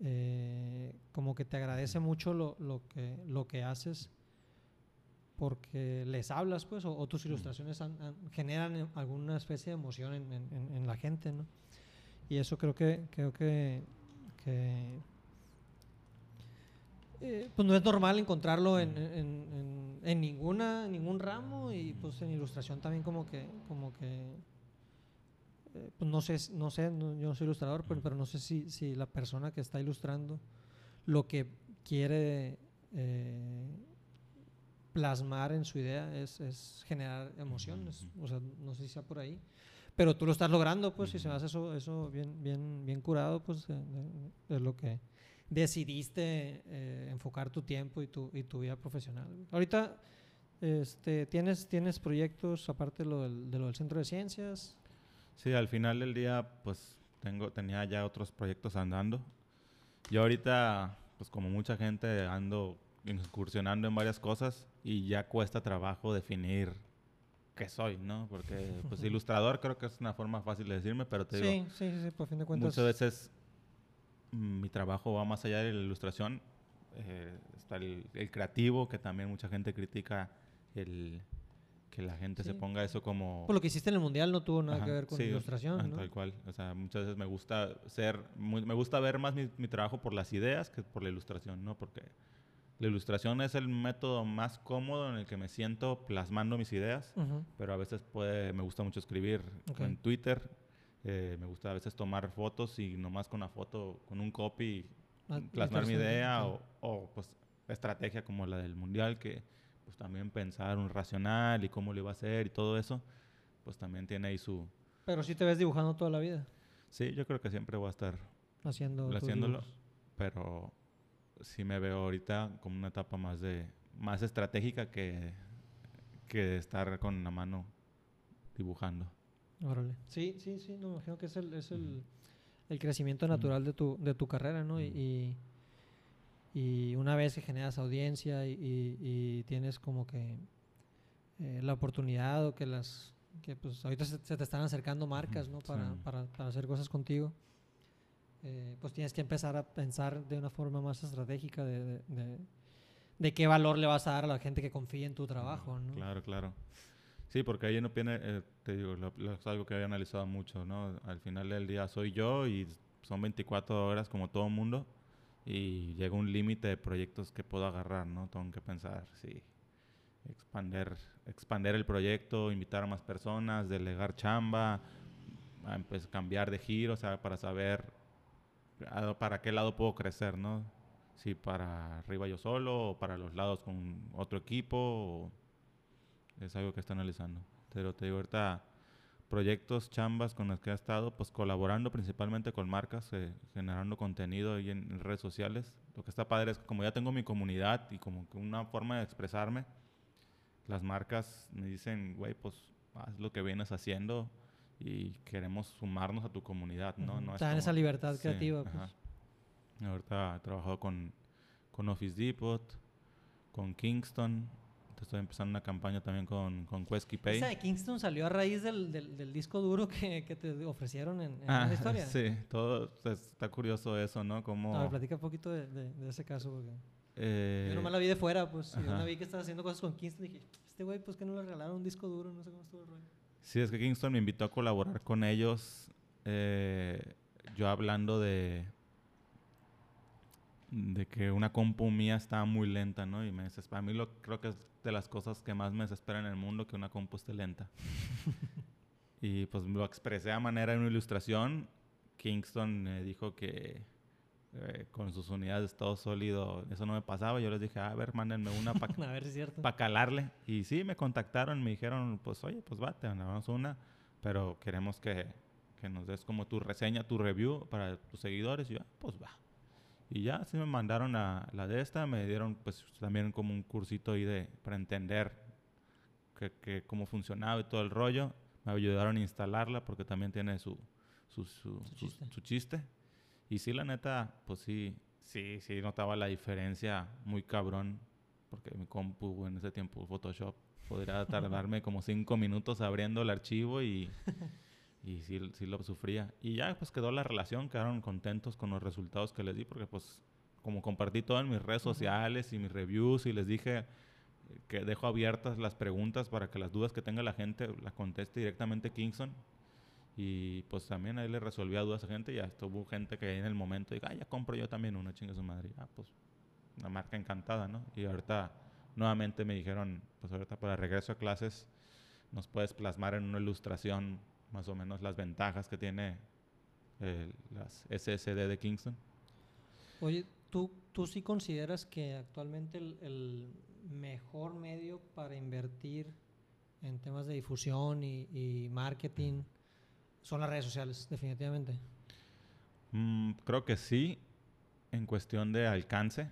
eh, como que te agradece mucho lo, lo, que, lo que haces porque les hablas, pues, o, tus ilustraciones generan alguna especie de emoción en, en, en, la gente, ¿no? Y eso creo que, creo que, que eh, pues no es normal encontrarlo en, en, en, ninguna, ningún ramo y pues en ilustración también como que, como que eh, pues no sé, no sé, yo no soy ilustrador, pero, pero no sé si, si, la persona que está ilustrando lo que quiere eh, plasmar en su idea es, es generar emociones, o sea, no sé si sea por ahí, pero tú lo estás logrando, pues, si se hace eso, eso bien, bien, bien curado, pues, es lo que decidiste eh, enfocar tu tiempo y tu, y tu vida profesional. Ahorita, este, ¿tienes, ¿tienes proyectos aparte de lo, del, de lo del Centro de Ciencias? Sí, al final del día, pues tengo, tenía ya otros proyectos andando. Yo ahorita, pues como mucha gente, ando incursionando en varias cosas y ya cuesta trabajo definir qué soy, ¿no? Porque, pues, (laughs) ilustrador creo que es una forma fácil de decirme, pero te digo... Sí, sí, sí, por fin de cuentas... Muchas veces mm, mi trabajo va más allá de la ilustración. Eh, está el, el, creativo, que también mucha gente critica el, que la gente se ponga eso como... Por lo que hiciste en el Mundial no tuvo nada que ver con ilustración, ¿no? Tal cual. O sea, muchas veces me gusta ser... me gusta ver más mi, mi, trabajo por las ideas que por la ilustración, ¿no? Porque la ilustración es el método más cómodo en el que me siento plasmando mis ideas, pero a veces puede, me gusta mucho escribir en Twitter. Eh, me gusta a veces tomar fotos y nomás con una foto, con un copy, ah, plasmar mi idea o, o, pues estrategia como la del Mundial que pues también pensar un racional y cómo lo iba a hacer y todo eso, pues también tiene ahí su... Pero si te ves dibujando toda la vida. Sí, yo creo que siempre voy a estar Haciendo haciéndolo, pero sí me veo ahorita como una etapa más de más estratégica que, que estar con la mano dibujando. Órale. Sí, sí, sí, no, me imagino que es el, es el, el crecimiento natural de, tu, de tu carrera, ¿no? y y una vez que generas audiencia y, tienes como que eh, la oportunidad o que las que pues ahorita se, te están acercando marcas ¿no? para, para, para, hacer cosas contigo eh, pues tienes que empezar a pensar de una forma más estratégica de, de, de, qué valor le vas a dar a la gente que confía en tu trabajo ¿no? claro claro sí porque ahí no viene eh, te digo es algo que había analizado mucho no al final del día soy yo y son 24 horas como todo mundo y llega un límite de proyectos que puedo agarrar, ¿no? Tengo que pensar, sí, expander, expander el proyecto, invitar a más personas, delegar chamba, pues, cambiar de giro, o sea, para saber para qué lado puedo crecer, ¿no? Si para arriba yo solo o para los lados con otro equipo, es algo que está analizando. Pero te digo, ahorita proyectos, chambas con los que ha estado, pues colaborando principalmente con marcas, eh, generando contenido ahí en, redes sociales. Lo que está padre es que como ya tengo mi comunidad y como que una forma de expresarme, las marcas me dicen, güey, pues haz lo que vienes haciendo y queremos sumarnos a tu comunidad, ¿no? no Está en esa libertad creativa. Pues. Ahorita he trabajado con, con Office Depot, con Kingston, estoy empezando una campaña también con, con Quesky Pay. Esa de Kingston salió a raíz del, del, disco duro que, que, te ofrecieron en, en ah, historia. (laughs) Sí, todo está curioso eso, ¿no? Como... A ver, platica un poquito de, de, ese caso. Porque eh, yo nomás la vi de fuera, pues. Yo no vi que estaba haciendo cosas con Kingston y dije, este güey, pues que no le regalaron un disco duro, no sé cómo estuvo el rollo. Sí, es que Kingston me invitó a colaborar con ellos. Eh, yo hablando de de que una compu mía estaba muy lenta, ¿no? Y me desespera. A mí lo, creo que es de las cosas que más me desespera en el mundo que una compu esté lenta. (laughs) y pues lo expresé a manera de una ilustración. Kingston me dijo que eh, con sus unidades de estado sólido eso no me pasaba. Yo les dije, a ver, mándenme una para (laughs) calarle. Y sí, me contactaron, me dijeron, pues oye, pues va, te mandamos una, pero queremos que, que nos des como tu reseña, tu review para tus seguidores. Y yo, ah, pues va. Y ya, así me mandaron a la de esta, me dieron pues también como un cursito ahí de, para entender que, cómo funcionaba y todo el rollo. Me ayudaron a instalarla porque también tiene su, su, su, chiste. Y sí, la neta, pues sí, sí, sí notaba la diferencia muy cabrón porque mi compu en ese tiempo Photoshop Podría tardarme como cinco minutos abriendo el archivo y, (laughs) y sí, sí lo sufría. Y ya pues quedó la relación, quedaron contentos con los resultados que les di porque pues como compartí todo en mis redes sociales y mis reviews y les dije que dejo abiertas las preguntas para que las dudas que tenga la gente las conteste directamente Kingston. Y pues también ahí le resolvía dudas a gente. Ya estuvo gente que en el momento diga, ah, ya compro yo también una chinga su madre. Ah, pues una marca encantada, ¿no? Y ahorita nuevamente me dijeron, pues ahorita para regreso a clases nos puedes plasmar en una ilustración más o menos las ventajas que tiene eh, las SSD de Kingston. Oye, ¿tú, ¿tú sí consideras que actualmente el, el mejor medio para invertir en temas de difusión y, y marketing son las redes sociales, definitivamente? Mm, creo que sí, en cuestión de alcance,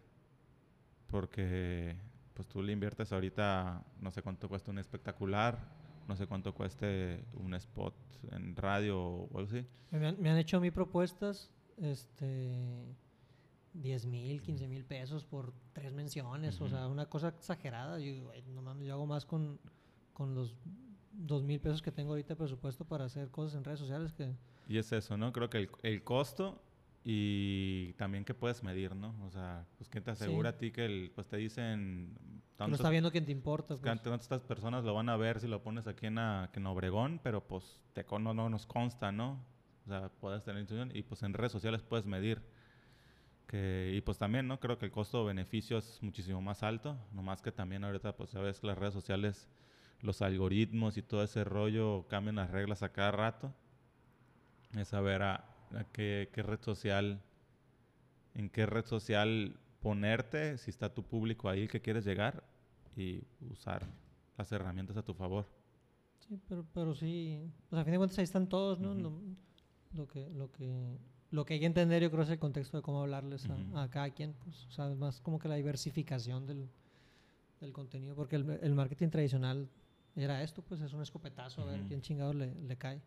porque pues tú le inviertes ahorita, no sé cuánto cuesta un espectacular, no sé cuánto cueste un spot en radio o algo así. Me han, me han hecho a mí propuestas, este, 10 mil, 15 mil pesos por tres menciones, o sea, una cosa exagerada. Yo, digo, "Güey, no mames, yo hago más con, con los 2 mil pesos que tengo ahorita de presupuesto para hacer cosas en redes sociales que... Y es eso, ¿no? Creo que el, el costo y también que puedes medir, ¿no? O sea, pues que te asegura Sí. a ti que el, pues te dicen... que lo está viendo quien te importa. pues. ¿Cuántas personas lo van a ver si lo pones aquí en, a- en Obregón? Pero pues te, no, no nos consta, ¿no? O sea, puedes tener intuición y pues en redes sociales puedes medir. Que, y pues también, ¿no? Creo que el costo-beneficio es muchísimo más alto. Nomás que también ahorita, pues sabes que las redes sociales, los algoritmos y todo ese rollo cambian las reglas a cada rato. Es saber a, a qué, qué red social, en qué red social ponerte, si está tu público ahí que quieres llegar y usar las herramientas a tu favor. Sí, pero, pero sí, sea, a fin de cuentas ahí están todos, ¿no? Ujú. lo, lo que, lo, que, lo que hay que entender yo creo es el contexto de cómo hablarles a, Ujú. a cada quien, pues, o sea, es más como que la diversificación del, del contenido, porque el, el marketing tradicional era esto, pues es un escopetazo, a ver quién chingado le, le cae.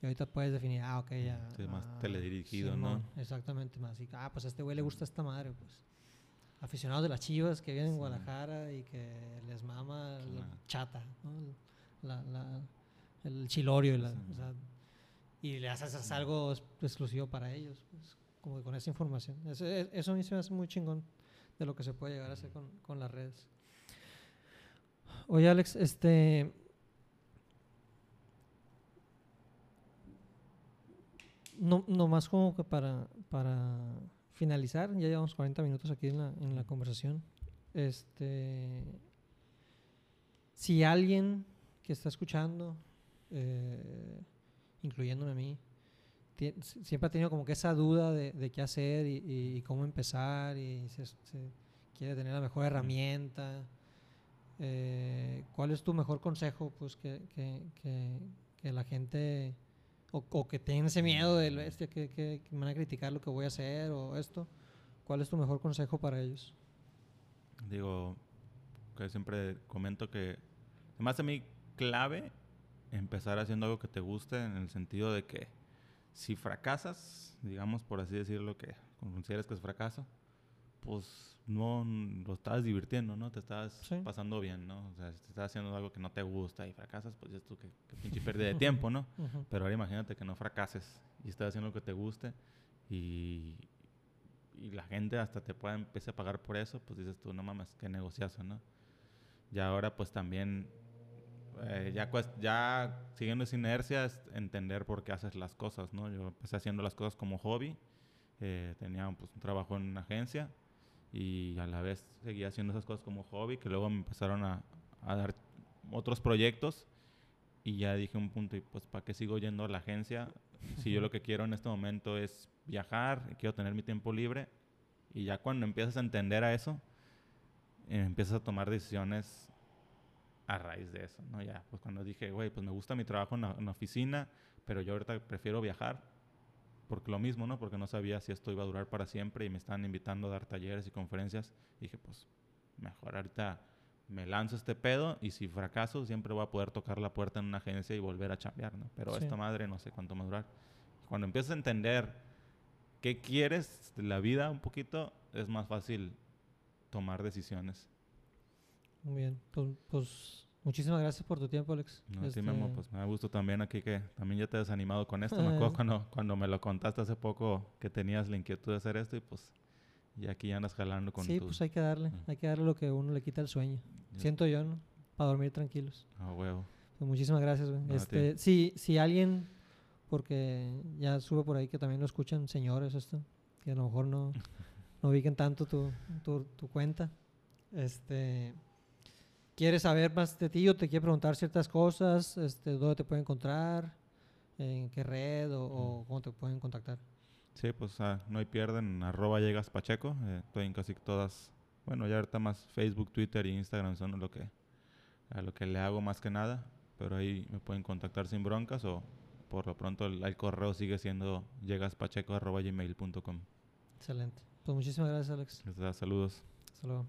Y ahorita puedes definir, ah, ok, ya. Sí, más ah, teledirigido, ¿no? Simón, Exactamente, más. Y, ah, pues a este güey le gusta esta madre, pues. Aficionados de las chivas que vienen en Sí. Guadalajara y que les mama la chata, ¿no? La, la- el chilorio y, la- Sí. o sea, y le haces algo exclusivo para ellos, pues, como que con esa información. Eso, es- eso a mí se me hace muy chingón de lo que se puede llegar a hacer con, con las redes. Oye, Alex, este. No, nomás como que para, para finalizar, ya llevamos 40 minutos aquí en la, en la conversación. Este. Si alguien que está escuchando, eh, incluyéndome a mí, siempre ha tenido como que esa duda de, de qué hacer y cómo empezar y se, se quiere tener la mejor herramienta, eh, ¿cuál es tu mejor consejo pues que, que, que, la gente o, que tienen ese miedo de bestia que, que, me van a criticar lo que voy a hacer o esto? ¿Cuál es tu mejor consejo para ellos? Digo, que siempre comento que hace a mí clave empezar haciendo algo que te guste en el sentido de que si fracasas, digamos por así decirlo, que consideres que es fracaso, pues no lo estás divirtiendo, ¿no? Te estás Sí. pasando bien, ¿no? O sea, si te estás haciendo algo que no te gusta y fracasas, pues dices tú que, que pinche pérdida de tiempo, ¿no? (laughs) Ujú. Pero ahora imagínate que no fracases y estás haciendo lo que te guste y, y la gente hasta te pueda empezar a pagar por eso, pues dices tú, no mames, qué negociazo, ¿no? Y ahora pues también, eh, ya, ya siguiendo esa inercia, es entender por qué haces las cosas, ¿no? Yo empecé haciendo las cosas como hobby, eh, tenía pues, un trabajo en una agencia y a la vez seguía haciendo esas cosas como hobby, que luego me empezaron a, a dar otros proyectos y ya dije un punto, y pues ¿para qué sigo yendo a la agencia? Si yo lo que quiero en este momento es viajar, quiero tener mi tiempo libre y ya cuando empiezas a entender a eso, eh, empiezas a tomar decisiones a raíz de eso, ¿no? Ya, pues cuando dije, güey, pues me gusta mi trabajo en la, en la oficina, pero yo ahorita prefiero viajar, porque lo mismo, ¿no? Porque no sabía si esto iba a durar para siempre y me estaban invitando a dar talleres y conferencias. Dije, pues mejor ahorita me lanzo este pedo y si fracaso siempre voy a poder tocar la puerta en una agencia y volver a chambear, ¿no? Pero Sí. esta madre no sé cuánto va a durar. Cuando empiezas a entender qué quieres de la vida un poquito, es más fácil tomar decisiones. Muy bien, pues, pues Muchísimas gracias por tu tiempo, Alex. No, sí, Este, Memo, pues me da gusto también aquí que también ya te has animado con esto. Me (laughs) acuerdo cuando, cuando me lo contaste hace poco que tenías la inquietud de hacer esto y pues y aquí ya andas jalando con sí, tu... pues hay que darle, Ah. hay que darle lo que uno le quita el sueño. Ya. Siento yo, ¿no? Para dormir tranquilos. Ah, huevo. Pues muchísimas gracias, güey. No, este, si, si alguien, porque ya sube por ahí que también lo escuchan señores esto, que a lo mejor no, (laughs) no ubiquen tanto tu, tu, tu cuenta. Este, ¿Quieres saber más de ti o te quiere preguntar ciertas cosas? Este, ¿Dónde te puede encontrar? ¿En qué red o, o cómo te pueden contactar? Sí, pues ah, no hay pierden, arroba llegas Pacheco. eh, estoy en casi todas, bueno, ya ahorita más Facebook, Twitter y Instagram son lo que, a lo que le hago más que nada. Pero ahí me pueden contactar sin broncas o por lo pronto el, el correo sigue siendo llegaspacheco arroba gmail.com. Excelente. Pues muchísimas gracias, Alex. Da saludos. Hasta luego.